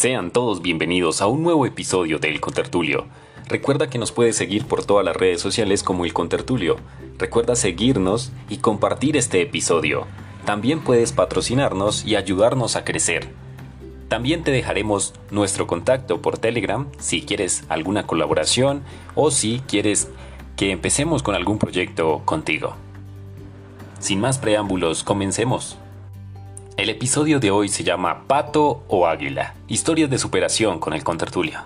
Sean todos bienvenidos a un nuevo episodio de El Contertulio. Recuerda que nos puedes seguir por todas las redes sociales como El Contertulio. Recuerda seguirnos y compartir este episodio. También puedes patrocinarnos y ayudarnos a crecer. También te dejaremos nuestro contacto por Telegram si quieres alguna colaboración o si quieres que empecemos con algún proyecto contigo. Sin más preámbulos, comencemos. El episodio de hoy se llama Pato o Águila, historias de superación con el contertulio.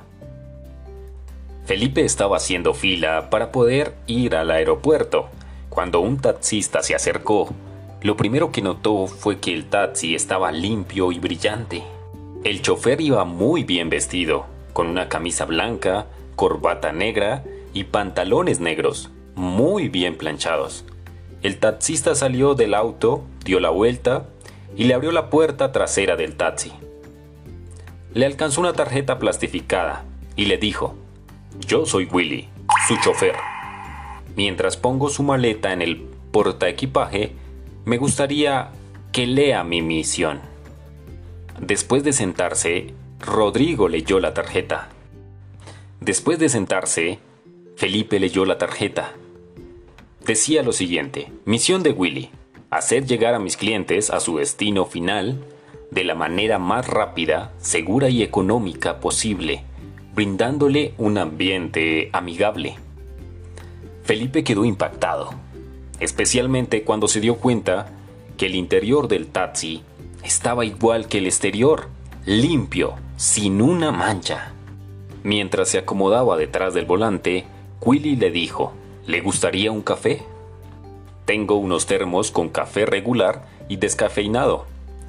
Felipe estaba haciendo fila para poder ir al aeropuerto cuando un taxista se acercó. Lo primero que notó fue que el taxi estaba limpio y brillante. El chofer iba muy bien vestido, con una camisa blanca, corbata negra y pantalones negros, muy bien planchados. El taxista salió del auto, dio la vuelta y le abrió la puerta trasera del taxi. Le alcanzó una tarjeta plastificada y le dijo, yo soy Willy, su chofer. Mientras pongo su maleta en el portaequipaje, me gustaría que lea mi misión. Después de sentarse, Rodrigo leyó la tarjeta. Después de sentarse, Felipe leyó la tarjeta. Decía lo siguiente, misión de Willy, hacer llegar a mis clientes a su destino final de la manera más rápida, segura y económica posible, brindándole un ambiente amigable. Felipe quedó impactado, especialmente cuando se dio cuenta que el interior del taxi estaba igual que el exterior, limpio, sin una mancha. Mientras se acomodaba detrás del volante, Willy le dijo, ¿le gustaría un café? Tengo unos termos con café regular y descafeinado.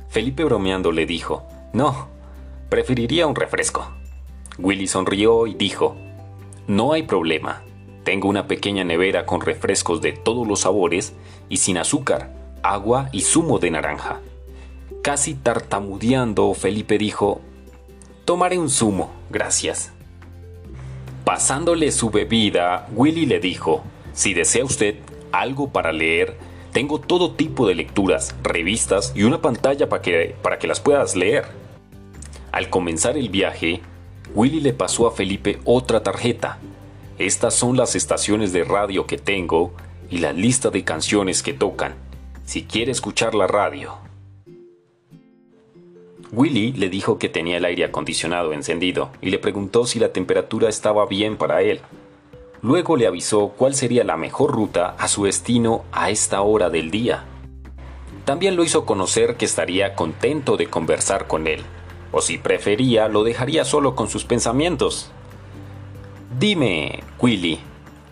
Felipe bromeando le dijo, No, preferiría un refresco. Willy sonrió y dijo, No hay problema. Tengo una pequeña nevera con refrescos de todos los sabores y sin azúcar, agua y zumo de naranja. Casi tartamudeando, Felipe dijo, Tomaré un zumo, gracias. Pasándole su bebida, Willy le dijo, Si desea usted, algo para leer, tengo todo tipo de lecturas, revistas y una pantalla para que, para que las puedas leer. Al comenzar el viaje, Willy le pasó a Felipe otra tarjeta. Estas son las estaciones de radio que tengo y la lista de canciones que tocan. Si quiere escuchar la radio. Willy le dijo que tenía el aire acondicionado encendido y le preguntó si la temperatura estaba bien para él. Luego le avisó cuál sería la mejor ruta a su destino a esta hora del día. También lo hizo conocer que estaría contento de conversar con él, o si prefería lo dejaría solo con sus pensamientos. Dime, Willy,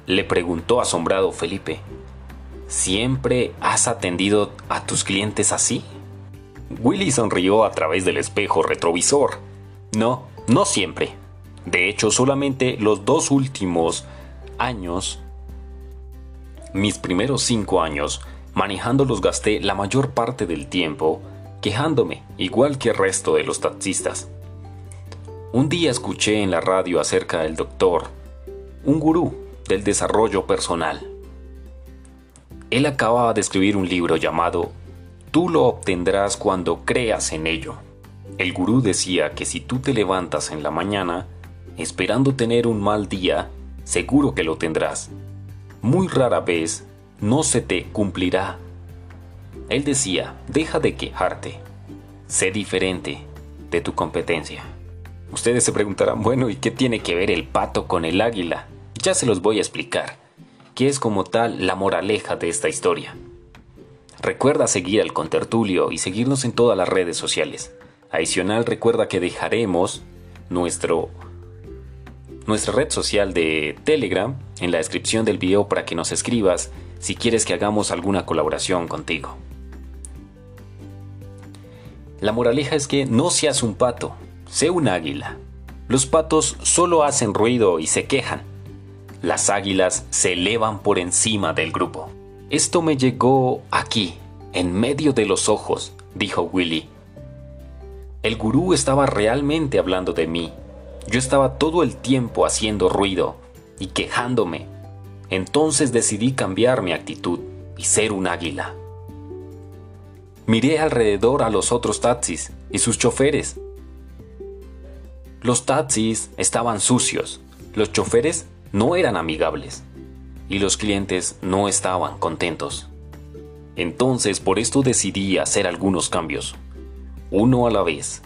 le preguntó asombrado Felipe, ¿siempre has atendido a tus clientes así? Willy sonrió a través del espejo retrovisor. No, no siempre. De hecho, solamente los dos últimos años, mis primeros cinco años, manejando los gasté la mayor parte del tiempo quejándome, igual que el resto de los taxistas. Un día escuché en la radio acerca del doctor, un gurú del desarrollo personal. Él acababa de escribir un libro llamado Tú lo obtendrás cuando creas en ello. El gurú decía que si tú te levantas en la mañana, esperando tener un mal día, seguro que lo tendrás. Muy rara vez no se te cumplirá. Él decía, deja de quejarte, sé diferente de tu competencia. Ustedes se preguntarán, bueno, ¿y qué tiene que ver el pato con el águila? Ya se los voy a explicar, que es como tal la moraleja de esta historia. Recuerda seguir al contertulio y seguirnos en todas las redes sociales. Adicional, recuerda que dejaremos nuestro nuestra red social de Telegram en la descripción del video para que nos escribas si quieres que hagamos alguna colaboración contigo. La moraleja es que no seas un pato, sé un águila. Los patos solo hacen ruido y se quejan. Las águilas se elevan por encima del grupo. Esto me llegó aquí, en medio de los ojos, dijo Willy. El gurú estaba realmente hablando de mí yo estaba todo el tiempo haciendo ruido y quejándome. Entonces decidí cambiar mi actitud y ser un águila. Miré alrededor a los otros taxis y sus choferes. Los taxis estaban sucios, los choferes no eran amigables y los clientes no estaban contentos. Entonces por esto decidí hacer algunos cambios, uno a la vez.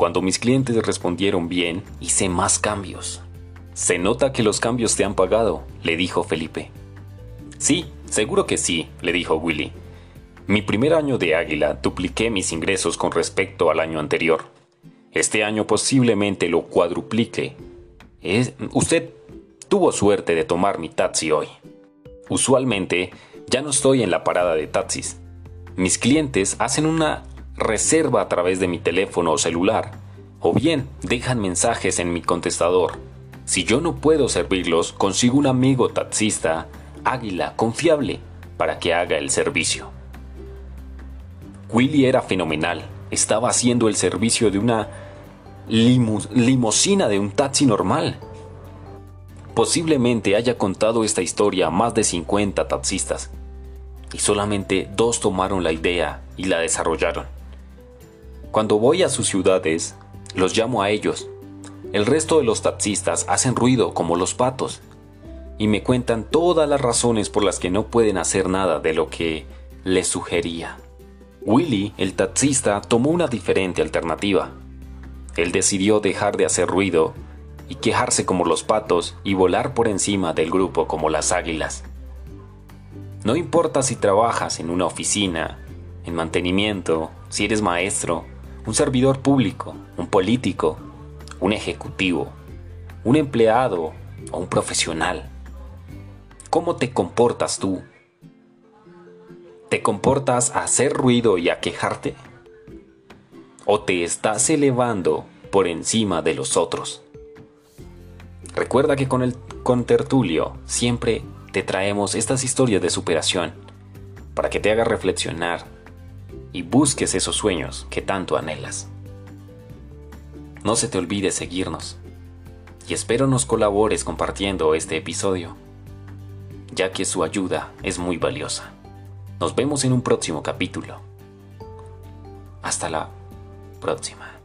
Cuando mis clientes respondieron bien, hice más cambios. Se nota que los cambios te han pagado, le dijo Felipe. Sí, seguro que sí, le dijo Willy. Mi primer año de Águila dupliqué mis ingresos con respecto al año anterior. Este año posiblemente lo cuadruplique. usted tuvo suerte de tomar mi taxi hoy. Usualmente ya no estoy en la parada de taxis. Mis clientes hacen una reserva a través de mi teléfono o celular, o bien dejan mensajes en mi contestador. Si yo no puedo servirlos, consigo un amigo taxista, águila, confiable, para que haga el servicio. Willy era fenomenal. Estaba haciendo el servicio de una limosina de un taxi normal. Posiblemente haya contado esta historia a más de 50 taxistas y solamente dos tomaron la idea y la desarrollaron. Cuando voy a sus ciudades, los llamo a ellos. El resto de los taxistas hacen ruido como los patos y me cuentan todas las razones por las que no pueden hacer nada de lo que les sugería. Willy, el taxista, tomó una diferente alternativa. Él decidió dejar de hacer ruido y quejarse como los patos y volar por encima del grupo como las águilas. No importa si trabajas en una oficina, en mantenimiento, si eres maestro, un servidor público, un político, un ejecutivo, un empleado o un profesional. ¿Cómo te comportas tú? ¿Te comportas a hacer ruido y a quejarte? ¿O te estás elevando por encima de los otros? Recuerda que con el contertulio siempre te traemos estas historias de superación para que te hagas reflexionar y busques esos sueños que tanto anhelas. No se te olvide seguirnos y espero nos colabores compartiendo este episodio, ya que su ayuda es muy valiosa. Nos vemos en un próximo capítulo. Hasta la próxima.